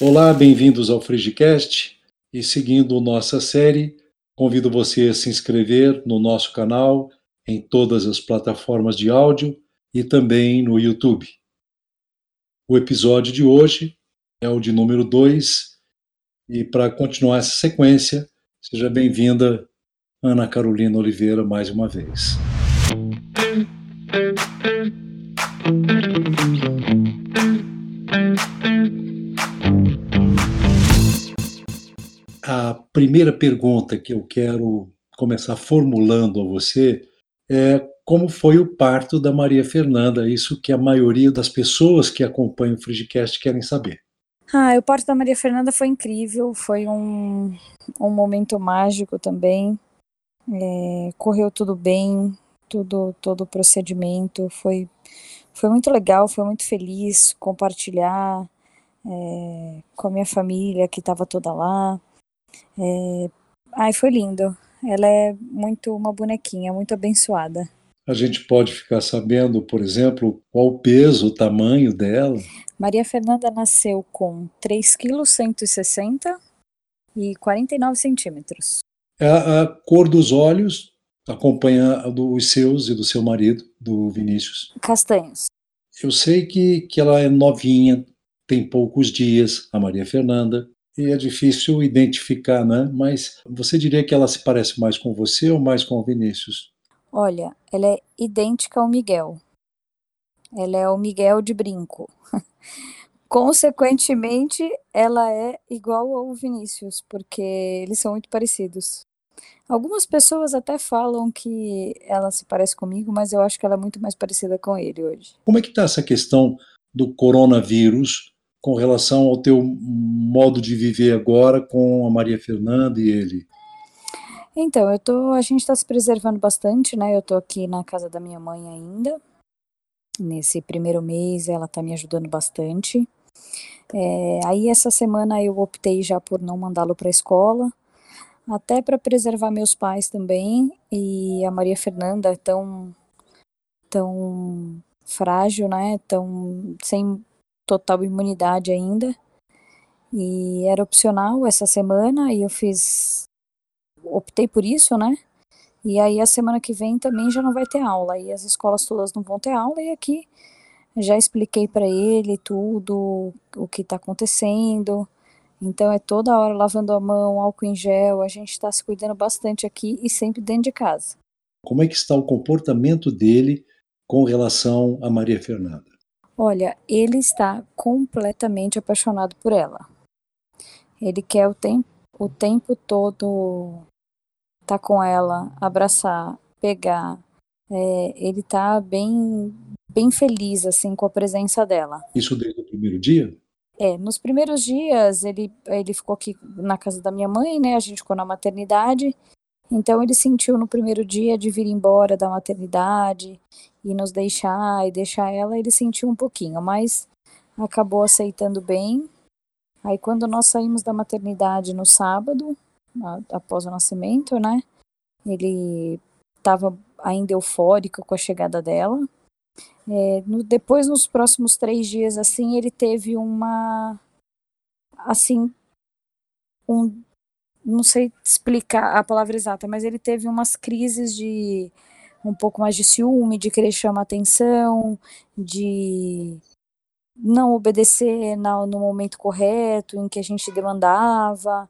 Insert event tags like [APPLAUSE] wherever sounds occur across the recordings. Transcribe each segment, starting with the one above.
Olá, bem-vindos ao Frigicast e seguindo nossa série, convido você a se inscrever no nosso canal em todas as plataformas de áudio e também no YouTube. O episódio de hoje é o de número 2 e para continuar essa sequência, seja bem-vinda Ana Carolina Oliveira mais uma vez. Primeira pergunta que eu quero começar formulando a você é como foi o parto da Maria Fernanda, isso que a maioria das pessoas que acompanham o Frigicast querem saber. Ah, o parto da Maria Fernanda foi incrível, foi um, um momento mágico também. É, correu tudo bem, tudo, todo o procedimento foi, foi muito legal, foi muito feliz compartilhar é, com a minha família que estava toda lá. É, ai, foi lindo. Ela é muito uma bonequinha, muito abençoada. A gente pode ficar sabendo, por exemplo, qual o peso, o tamanho dela? Maria Fernanda nasceu com 3,160 kg e 49 centímetros. A, a cor dos olhos acompanha a dos seus e do seu marido, do Vinícius. Castanhos. Eu sei que, que ela é novinha, tem poucos dias, a Maria Fernanda, e é difícil identificar, né? Mas você diria que ela se parece mais com você ou mais com o Vinícius? Olha, ela é idêntica ao Miguel. Ela é o Miguel de brinco. [LAUGHS] Consequentemente, ela é igual ao Vinícius, porque eles são muito parecidos. Algumas pessoas até falam que ela se parece comigo, mas eu acho que ela é muito mais parecida com ele hoje. Como é que está essa questão do coronavírus com relação ao teu modo de viver agora com a Maria Fernanda e ele? Então, eu tô, a gente está se preservando bastante, né? Eu estou aqui na casa da minha mãe ainda. Nesse primeiro mês, ela está me ajudando bastante. É, aí essa semana eu optei já por não mandá-lo para a escola, até para preservar meus pais também e a Maria Fernanda é tão tão frágil, né? Tão sem total imunidade ainda. E era opcional essa semana e eu fiz optei por isso, né? E aí a semana que vem também já não vai ter aula, e as escolas todas não vão ter aula e aqui já expliquei para ele tudo o que está acontecendo. Então é toda hora lavando a mão, álcool em gel, a gente está se cuidando bastante aqui e sempre dentro de casa. Como é que está o comportamento dele com relação a Maria Fernanda? Olha, ele está completamente apaixonado por ela. Ele quer o tempo, o tempo todo estar tá com ela, abraçar, pegar. É, ele está bem, bem feliz assim com a presença dela. Isso desde o primeiro dia? É, nos primeiros dias ele, ele ficou aqui na casa da minha mãe, né? A gente ficou na maternidade. Então ele sentiu no primeiro dia de vir embora da maternidade e nos deixar e deixar ela, ele sentiu um pouquinho, mas acabou aceitando bem. Aí quando nós saímos da maternidade no sábado, após o nascimento, né? Ele estava ainda eufórico com a chegada dela. É, no, depois, nos próximos três dias, assim, ele teve uma, assim, um, não sei explicar a palavra exata, mas ele teve umas crises de um pouco mais de ciúme, de querer chamar atenção, de não obedecer no, no momento correto, em que a gente demandava.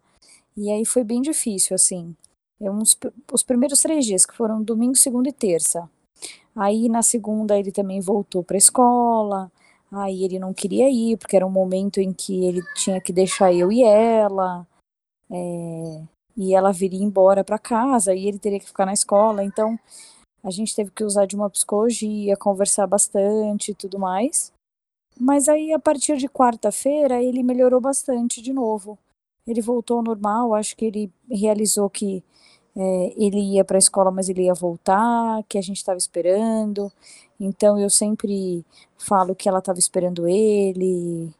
E aí foi bem difícil, assim. É uns, os primeiros três dias, que foram domingo, segunda e terça. Aí na segunda ele também voltou para a escola. Aí ele não queria ir, porque era um momento em que ele tinha que deixar eu e ela. É, e ela viria embora para casa e ele teria que ficar na escola. Então a gente teve que usar de uma psicologia, conversar bastante e tudo mais. Mas aí a partir de quarta-feira ele melhorou bastante de novo. Ele voltou ao normal, acho que ele realizou que é, ele ia para a escola, mas ele ia voltar, que a gente estava esperando. Então eu sempre falo que ela estava esperando ele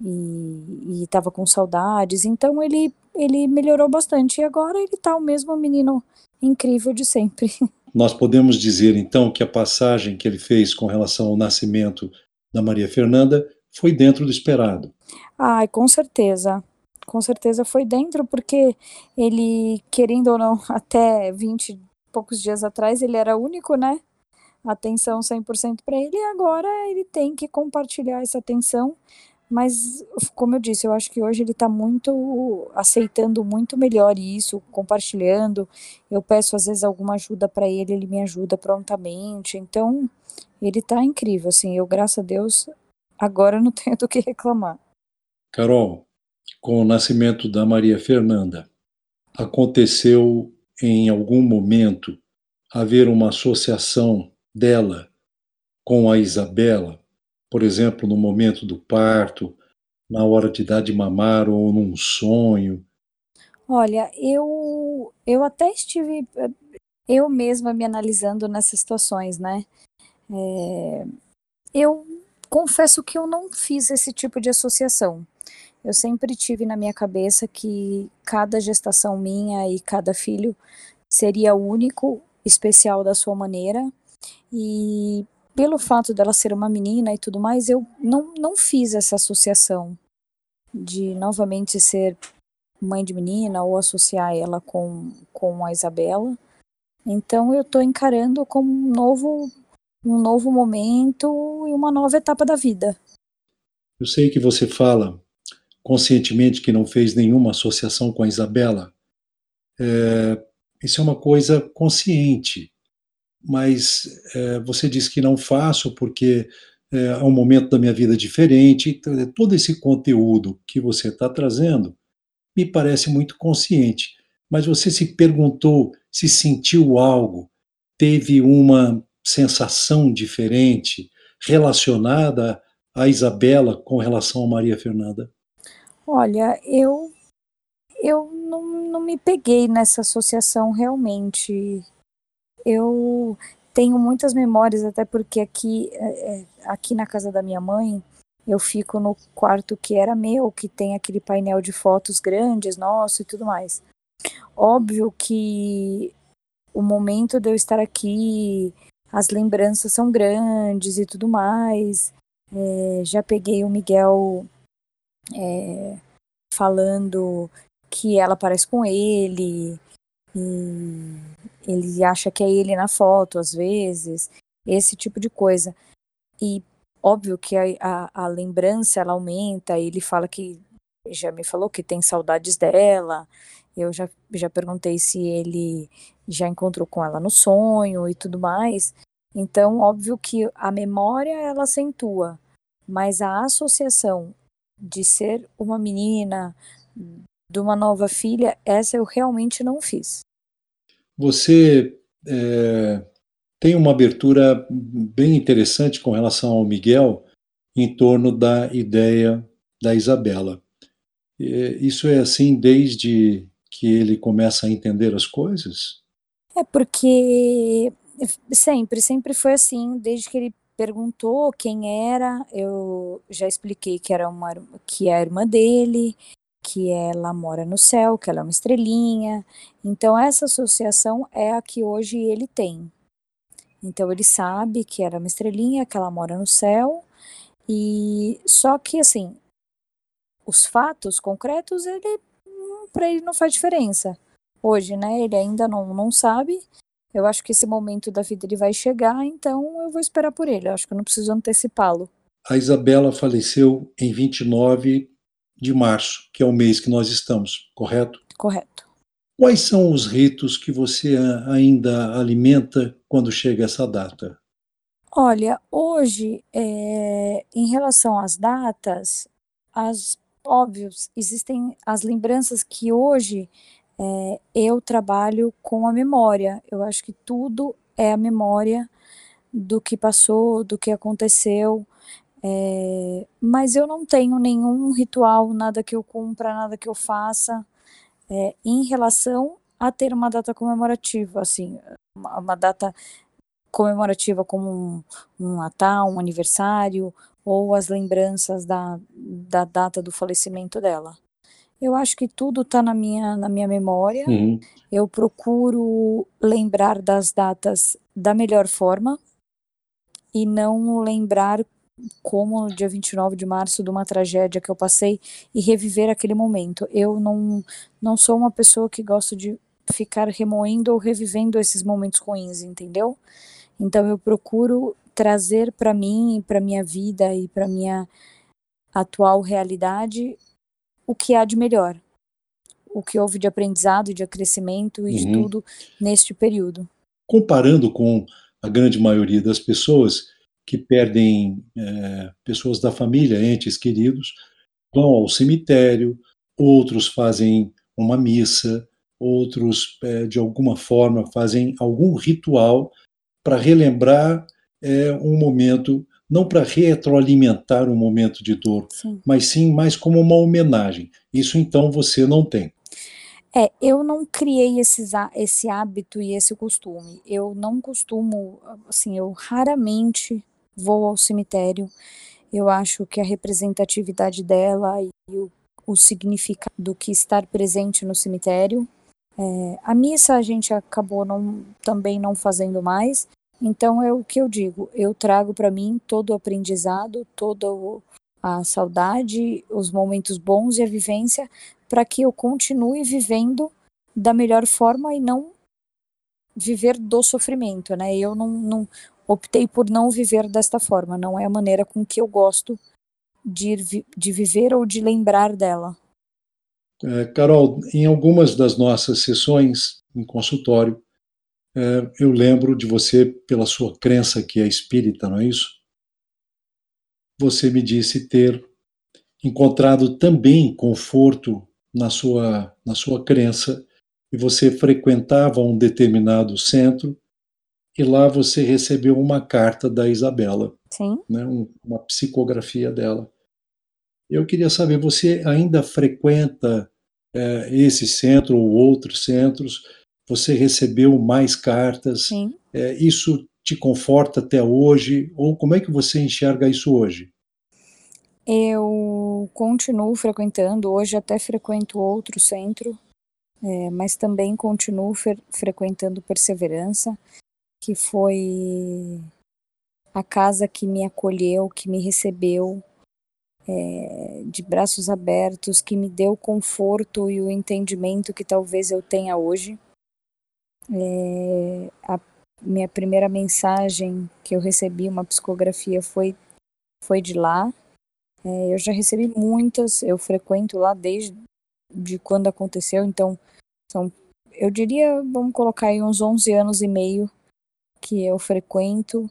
e estava com saudades. Então ele, ele melhorou bastante e agora ele está o mesmo menino incrível de sempre. [LAUGHS] Nós podemos dizer então que a passagem que ele fez com relação ao nascimento da Maria Fernanda foi dentro do esperado. Ai, com certeza. Com certeza foi dentro, porque ele, querendo ou não, [LAUGHS] até 20 e poucos dias atrás, ele era único, né? Atenção 100% para ele, e agora ele tem que compartilhar essa atenção. Mas, como eu disse, eu acho que hoje ele está muito aceitando muito melhor isso, compartilhando. Eu peço às vezes alguma ajuda para ele, ele me ajuda prontamente. Então, ele está incrível, assim. Eu, graças a Deus, agora não [LAUGHS] tenho do que reclamar. Carol, com o nascimento da Maria Fernanda, aconteceu em algum momento haver uma associação dela com a Isabela, por exemplo, no momento do parto, na hora de dar de mamar ou num sonho? Olha, eu eu até estive eu mesma me analisando nessas situações, né? É, eu confesso que eu não fiz esse tipo de associação. Eu sempre tive na minha cabeça que cada gestação minha e cada filho seria único, especial da sua maneira. E pelo fato dela ser uma menina e tudo mais, eu não, não fiz essa associação de novamente ser mãe de menina ou associar ela com, com a Isabela. Então eu estou encarando como um novo, um novo momento e uma nova etapa da vida. Eu sei que você fala conscientemente que não fez nenhuma associação com a Isabela, é, isso é uma coisa consciente. Mas é, você diz que não faço porque é, é um momento da minha vida diferente. Então, é, todo esse conteúdo que você está trazendo me parece muito consciente. Mas você se perguntou se sentiu algo, teve uma sensação diferente relacionada a Isabela com relação a Maria Fernanda? Olha, eu eu não, não me peguei nessa associação realmente. Eu tenho muitas memórias, até porque aqui, é, é, aqui na casa da minha mãe, eu fico no quarto que era meu, que tem aquele painel de fotos grandes, nosso e tudo mais. Óbvio que o momento de eu estar aqui, as lembranças são grandes e tudo mais. É, já peguei o Miguel é, falando que ela parece com ele, e ele acha que é ele na foto, às vezes, esse tipo de coisa. E óbvio que a, a, a lembrança ela aumenta, ele fala que já me falou que tem saudades dela. Eu já, já perguntei se ele já encontrou com ela no sonho e tudo mais. Então, óbvio que a memória ela acentua, mas a associação de ser uma menina, de uma nova filha, essa eu realmente não fiz. Você é, tem uma abertura bem interessante com relação ao Miguel em torno da ideia da Isabela. Isso é assim desde que ele começa a entender as coisas? É porque sempre, sempre foi assim, desde que ele perguntou quem era, eu já expliquei que era uma que é a irmã dele, que ela mora no céu, que ela é uma estrelinha. Então essa associação é a que hoje ele tem. Então ele sabe que era uma estrelinha, que ela mora no céu. E só que assim, os fatos concretos ele para ele não faz diferença. Hoje, né? Ele ainda não não sabe, eu acho que esse momento da vida ele vai chegar, então eu vou esperar por ele. Eu acho que eu não preciso antecipá-lo. A Isabela faleceu em 29 de março, que é o mês que nós estamos, correto? Correto. Quais são os ritos que você ainda alimenta quando chega essa data? Olha, hoje, é, em relação às datas, as óbvios, existem as lembranças que hoje é, eu trabalho com a memória. Eu acho que tudo é a memória do que passou, do que aconteceu. É, mas eu não tenho nenhum ritual, nada que eu cumpra, nada que eu faça é, em relação a ter uma data comemorativa, assim, uma, uma data comemorativa como um, um, Natal, um aniversário ou as lembranças da, da data do falecimento dela. Eu acho que tudo está na minha, na minha memória. Uhum. Eu procuro lembrar das datas da melhor forma e não lembrar como no dia 29 de março de uma tragédia que eu passei e reviver aquele momento. Eu não, não sou uma pessoa que gosta de ficar remoendo ou revivendo esses momentos ruins, entendeu? Então eu procuro trazer para mim, para minha vida e para minha atual realidade o que há de melhor, o que houve de aprendizado, de crescimento e uhum. de tudo neste período. Comparando com a grande maioria das pessoas que perdem é, pessoas da família, entes queridos, vão ao cemitério, outros fazem uma missa, outros, é, de alguma forma, fazem algum ritual para relembrar é, um momento, não para retroalimentar um momento de dor, sim. mas sim mais como uma homenagem. Isso então você não tem. É, eu não criei esses, esse hábito e esse costume. Eu não costumo, assim, eu raramente vou ao cemitério. Eu acho que a representatividade dela e o, o significado do que estar presente no cemitério. É, a missa a gente acabou não, também não fazendo mais. Então é o que eu digo. Eu trago para mim todo o aprendizado, toda a saudade, os momentos bons e a vivência para que eu continue vivendo da melhor forma e não viver do sofrimento, né? Eu não, não optei por não viver desta forma, não é a maneira com que eu gosto de, de viver ou de lembrar dela. É, Carol, em algumas das nossas sessões em consultório, é, eu lembro de você, pela sua crença que é espírita, não é isso? Você me disse ter encontrado também conforto na sua, na sua crença e você frequentava um determinado centro e lá você recebeu uma carta da Isabela, Sim. Né, uma psicografia dela. Eu queria saber, você ainda frequenta é, esse centro ou outros centros? Você recebeu mais cartas? É, isso te conforta até hoje? Ou como é que você enxerga isso hoje? Eu continuo frequentando, hoje até frequento outro centro, é, mas também continuo frequentando Perseverança, que foi a casa que me acolheu, que me recebeu é, de braços abertos, que me deu o conforto e o entendimento que talvez eu tenha hoje. É, a minha primeira mensagem que eu recebi, uma psicografia, foi, foi de lá. É, eu já recebi muitas, eu frequento lá desde de quando aconteceu, então são, eu diria, vamos colocar aí uns 11 anos e meio que eu frequento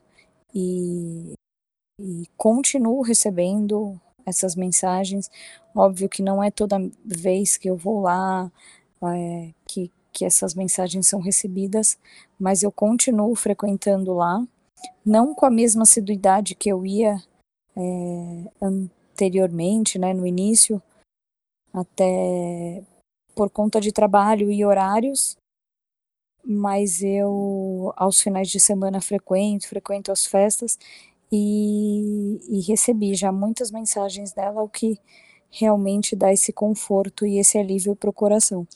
e, e continuo recebendo essas mensagens. Óbvio que não é toda vez que eu vou lá é, que, que essas mensagens são recebidas, mas eu continuo frequentando lá, não com a mesma assiduidade que eu ia é, anteriormente, né, no início, até por conta de trabalho e horários, mas eu aos finais de semana frequento, frequento as festas e, e recebi já muitas mensagens dela, o que realmente dá esse conforto e esse alívio para o coração.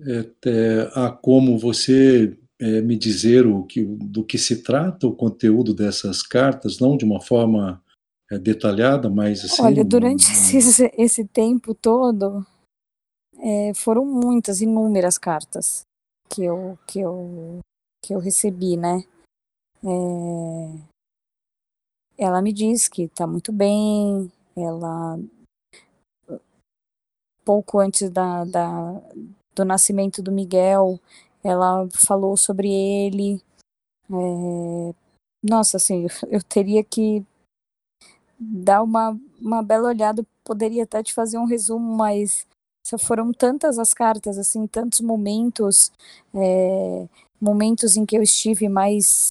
É, é, há como você é, me dizer o que, do que se trata o conteúdo dessas cartas, não de uma forma é, detalhada, mas assim. Olha, durante [LAUGHS] esse, esse tempo todo, é, foram muitas, inúmeras cartas que eu, que eu, que eu recebi, né? É, ela me diz que tá muito bem, ela pouco antes da, da, do nascimento do Miguel, ela falou sobre ele. É, nossa, assim, [LAUGHS] eu teria que dar uma, uma bela olhada, poderia até te fazer um resumo, mas foram tantas as cartas, assim, tantos momentos, é, momentos em que eu estive mais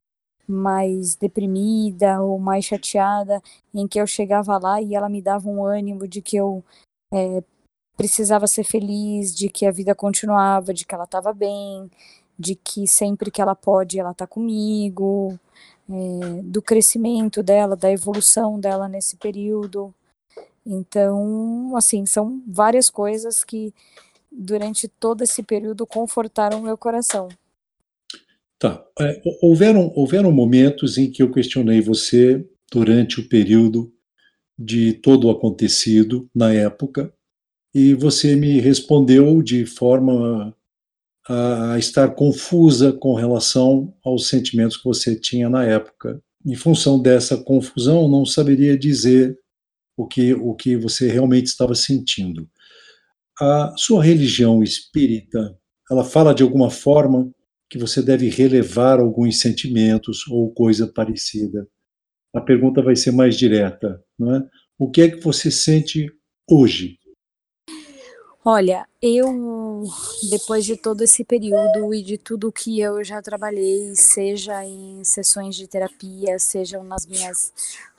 mais deprimida ou mais chateada, em que eu chegava lá e ela me dava um ânimo de que eu é, precisava ser feliz, de que a vida continuava, de que ela estava bem, de que sempre que ela pode ela está comigo, é, do crescimento dela, da evolução dela nesse período. Então, assim, são várias coisas que durante todo esse período confortaram meu coração. Tá. É, houveram, houveram momentos em que eu questionei você durante o período de todo o acontecido na época e você me respondeu de forma a estar confusa com relação aos sentimentos que você tinha na época. Em função dessa confusão, não saberia dizer o que, o que você realmente estava sentindo. A sua religião espírita, ela fala de alguma forma que você deve relevar alguns sentimentos ou coisa parecida. A pergunta vai ser mais direta, não é? O que é que você sente hoje? Olha, eu, depois de todo esse período e de tudo que eu já trabalhei, seja em sessões de terapia, sejam nas minhas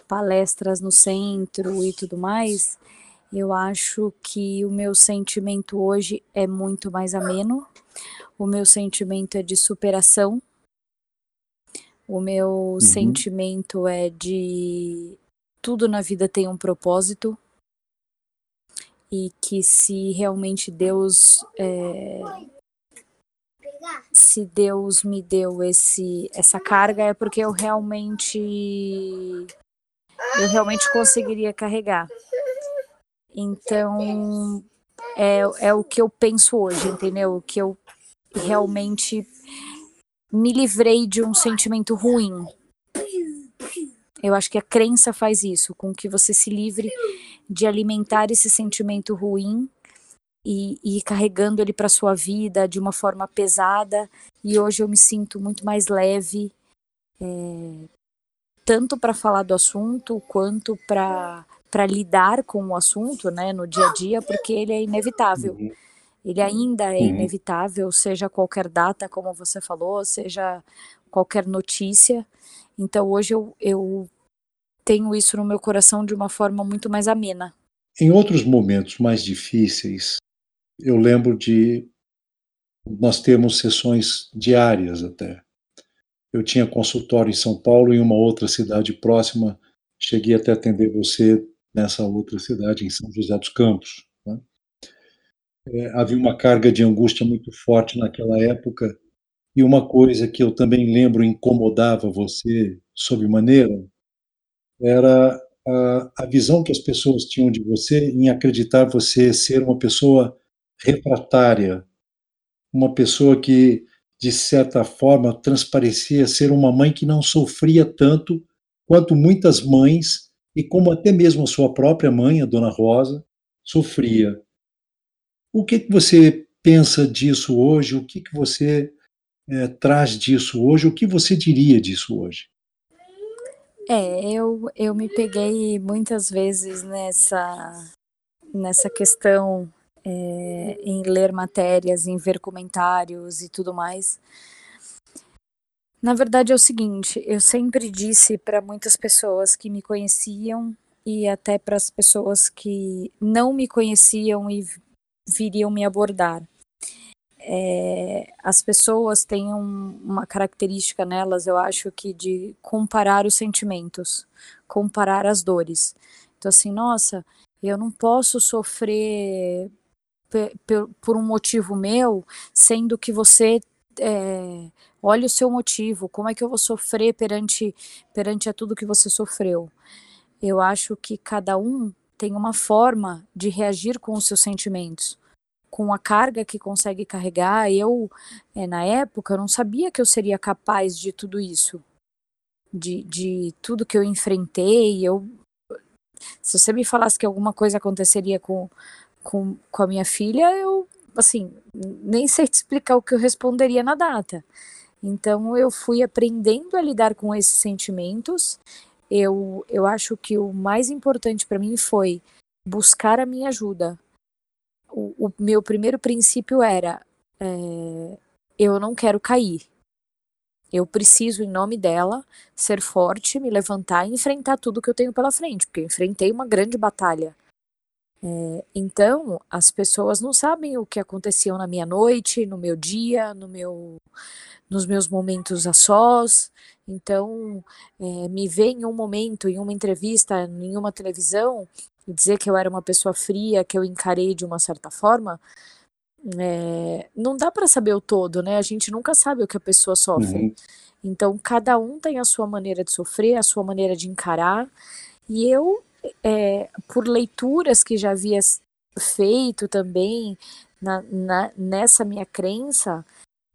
palestras no centro e tudo mais, eu acho que o meu sentimento hoje é muito mais ameno. O meu sentimento é de superação. O meu uhum. sentimento é de tudo na vida tem um propósito e que se realmente Deus é, se Deus me deu esse essa carga é porque eu realmente eu realmente conseguiria carregar. Então é, é o que eu penso hoje, entendeu? O que eu realmente me livrei de um sentimento ruim. Eu acho que a crença faz isso, com que você se livre de alimentar esse sentimento ruim e, e ir carregando ele para sua vida de uma forma pesada. E hoje eu me sinto muito mais leve, é, tanto para falar do assunto quanto para para lidar com o assunto, né, no dia a dia, porque ele é inevitável. Uhum. Ele ainda é uhum. inevitável, seja qualquer data, como você falou, seja qualquer notícia. Então hoje eu, eu tenho isso no meu coração de uma forma muito mais amena. Em outros momentos mais difíceis, eu lembro de nós temos sessões diárias até. Eu tinha consultório em São Paulo e em uma outra cidade próxima. Cheguei até atender você nessa outra cidade, em São José dos Campos. Né? É, havia uma carga de angústia muito forte naquela época. E uma coisa que eu também lembro incomodava você sob maneira era a, a visão que as pessoas tinham de você em acreditar você ser uma pessoa refratária, uma pessoa que, de certa forma, transparecia ser uma mãe que não sofria tanto quanto muitas mães, e como até mesmo a sua própria mãe, a Dona Rosa, sofria. O que, que você pensa disso hoje? O que, que você é, traz disso hoje? O que você diria disso hoje? É, eu, eu me peguei muitas vezes nessa, nessa questão é, em ler matérias, em ver comentários e tudo mais. Na verdade é o seguinte, eu sempre disse para muitas pessoas que me conheciam e até para as pessoas que não me conheciam e viriam me abordar é, as pessoas têm um, uma característica nelas, eu acho que de comparar os sentimentos, comparar as dores. Então, assim, nossa, eu não posso sofrer por um motivo meu, sendo que você é, olha o seu motivo, como é que eu vou sofrer perante, perante a tudo que você sofreu? Eu acho que cada um tem uma forma de reagir com os seus sentimentos com a carga que consegue carregar. Eu, é, na época, não sabia que eu seria capaz de tudo isso, de, de tudo que eu enfrentei. Eu, se você me falasse que alguma coisa aconteceria com, com, com a minha filha, eu, assim, nem sei te explicar o que eu responderia na data. Então, eu fui aprendendo a lidar com esses sentimentos. Eu, eu acho que o mais importante para mim foi buscar a minha ajuda, o, o meu primeiro princípio era: é, eu não quero cair. Eu preciso, em nome dela, ser forte, me levantar e enfrentar tudo que eu tenho pela frente, porque eu enfrentei uma grande batalha. É, então, as pessoas não sabem o que aconteceu na minha noite, no meu dia, no meu, nos meus momentos a sós. Então, é, me ver em um momento, em uma entrevista, em uma televisão, e dizer que eu era uma pessoa fria, que eu encarei de uma certa forma, é, não dá para saber o todo, né? A gente nunca sabe o que a pessoa sofre. Uhum. Então, cada um tem a sua maneira de sofrer, a sua maneira de encarar. E eu é, por leituras que já havia feito também na, na, nessa minha crença,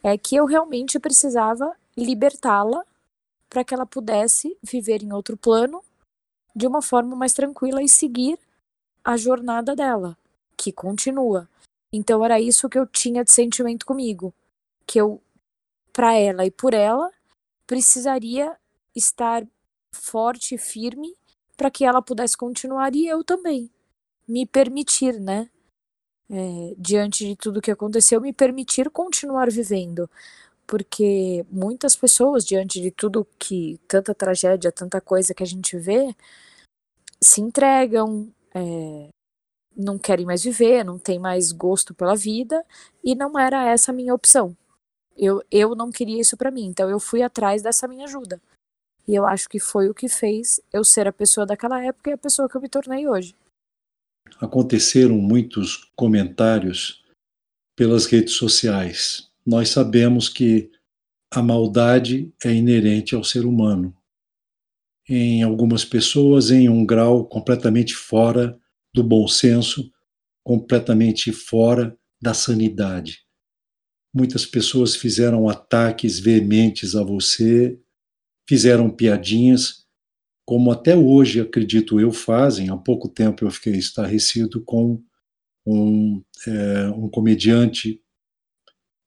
é que eu realmente precisava libertá-la para que ela pudesse viver em outro plano de uma forma mais tranquila e seguir a jornada dela, que continua. Então era isso que eu tinha de sentimento comigo, que eu para ela e por ela precisaria estar forte e firme para que ela pudesse continuar e eu também me permitir, né? É, diante de tudo que aconteceu, me permitir continuar vivendo, porque muitas pessoas, diante de tudo que tanta tragédia, tanta coisa que a gente vê, se entregam, é, não querem mais viver, não tem mais gosto pela vida, e não era essa a minha opção. Eu, eu não queria isso para mim, então eu fui atrás dessa minha ajuda. E eu acho que foi o que fez eu ser a pessoa daquela época e a pessoa que eu me tornei hoje. Aconteceram muitos comentários pelas redes sociais. Nós sabemos que a maldade é inerente ao ser humano. Em algumas pessoas, em um grau completamente fora do bom senso, completamente fora da sanidade. Muitas pessoas fizeram ataques veementes a você fizeram piadinhas, como até hoje, acredito eu, fazem. Há pouco tempo eu fiquei estarrecido com um, é, um comediante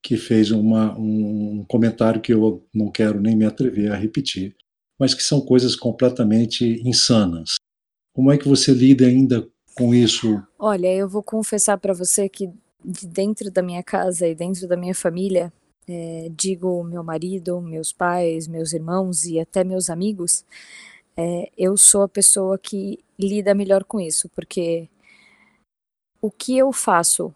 que fez uma, um comentário que eu não quero nem me atrever a repetir, mas que são coisas completamente insanas. Como é que você lida ainda com isso? Olha, eu vou confessar para você que dentro da minha casa e dentro da minha família, é, digo meu marido, meus pais, meus irmãos e até meus amigos, é, eu sou a pessoa que lida melhor com isso, porque o que eu faço,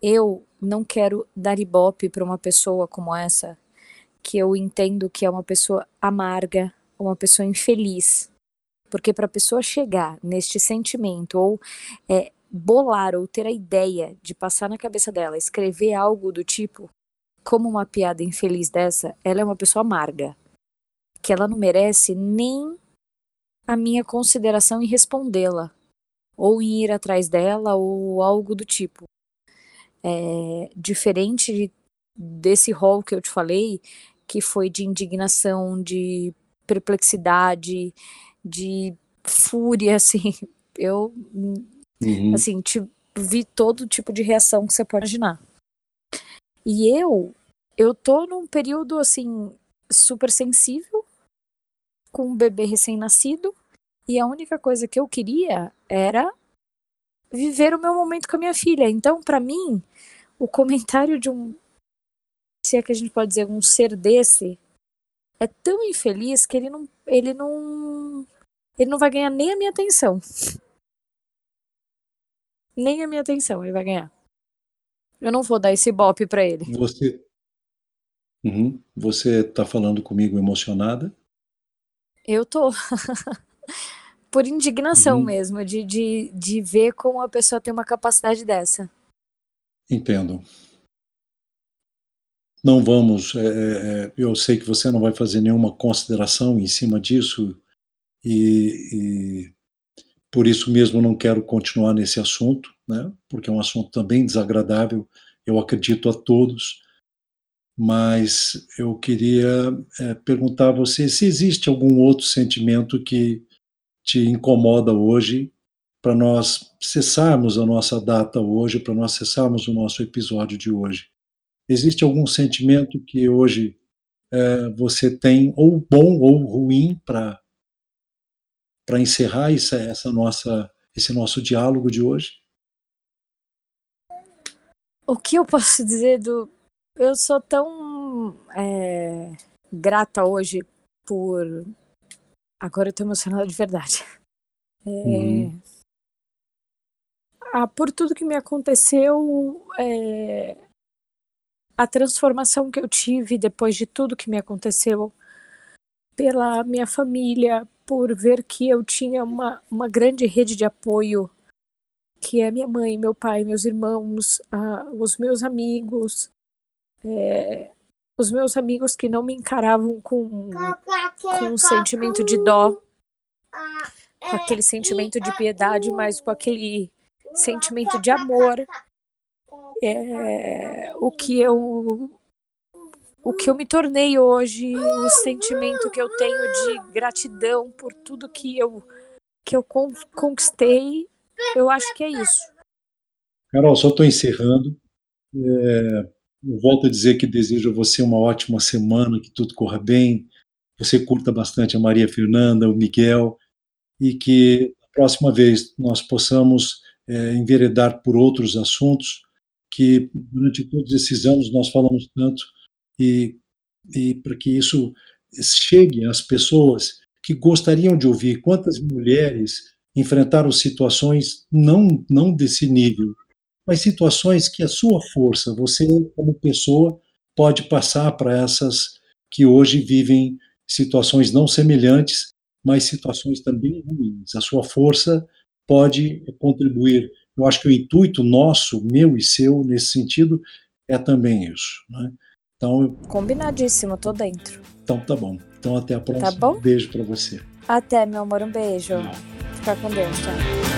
eu não quero dar ibope para uma pessoa como essa, que eu entendo que é uma pessoa amarga, uma pessoa infeliz. Porque para a pessoa chegar neste sentimento ou é, bolar ou ter a ideia de passar na cabeça dela, escrever algo do tipo, como uma piada infeliz dessa, ela é uma pessoa amarga. Que ela não merece nem a minha consideração em respondê-la, ou em ir atrás dela, ou algo do tipo. É, diferente de, desse rol que eu te falei, que foi de indignação, de perplexidade, de fúria, [LAUGHS] assim, eu, uhum. assim, te, vi todo tipo de reação que você pode imaginar. E eu eu tô num período assim super sensível com um bebê recém-nascido e a única coisa que eu queria era viver o meu momento com a minha filha. Então, para mim, o comentário de um se é que a gente pode dizer um ser desse é tão infeliz que ele não ele não ele não vai ganhar nem a minha atenção. Nem a minha atenção ele vai ganhar. Eu não vou dar esse bope para ele. Você Uhum. Você está falando comigo emocionada? Eu tô. [LAUGHS] Por indignação uhum. mesmo, de, de, de ver como a pessoa tem uma capacidade dessa. Entendo. Não vamos. É, é, é, eu sei que você não vai fazer nenhuma consideração em cima disso, e, e por isso mesmo não quero continuar nesse assunto, né? porque é um assunto também desagradável, eu acredito a todos mas eu queria é, perguntar a você se existe algum outro sentimento que te incomoda hoje para nós cessarmos a nossa data hoje, para nós cessarmos o nosso episódio de hoje. Existe algum sentimento que hoje é, você tem, ou bom ou ruim, para para encerrar essa, essa nossa, esse nosso diálogo de hoje? O que eu posso dizer do, eu sou tão é, grata hoje por. Agora eu tô emocionada de verdade. É, uhum. ah, por tudo que me aconteceu, é, a transformação que eu tive depois de tudo que me aconteceu, pela minha família, por ver que eu tinha uma, uma grande rede de apoio, que é minha mãe, meu pai, meus irmãos, ah, os meus amigos, é, os meus amigos que não me encaravam com, com um sentimento de dó, com aquele sentimento de piedade, mas com aquele sentimento de amor. É, o que eu o que eu me tornei hoje, o sentimento que eu tenho de gratidão por tudo que eu que eu conquistei, eu acho que é isso. Carol, só estou encerrando. É, eu volto a dizer que desejo a você uma ótima semana, que tudo corra bem, você curta bastante a Maria Fernanda, o Miguel, e que a próxima vez nós possamos é, enveredar por outros assuntos que durante todos esses anos nós falamos tanto e, e para que isso chegue às pessoas que gostariam de ouvir quantas mulheres enfrentaram situações não não desse nível, mas situações que a sua força, você como pessoa pode passar para essas que hoje vivem situações não semelhantes, mas situações também ruins. A sua força pode contribuir. Eu acho que o intuito nosso, meu e seu, nesse sentido, é também isso. Né? Então, Combinadíssimo, tô dentro. Então tá bom. Então até a próxima. Tá bom? Beijo para você. Até, meu amor, um beijo. Fica com Deus, tchau.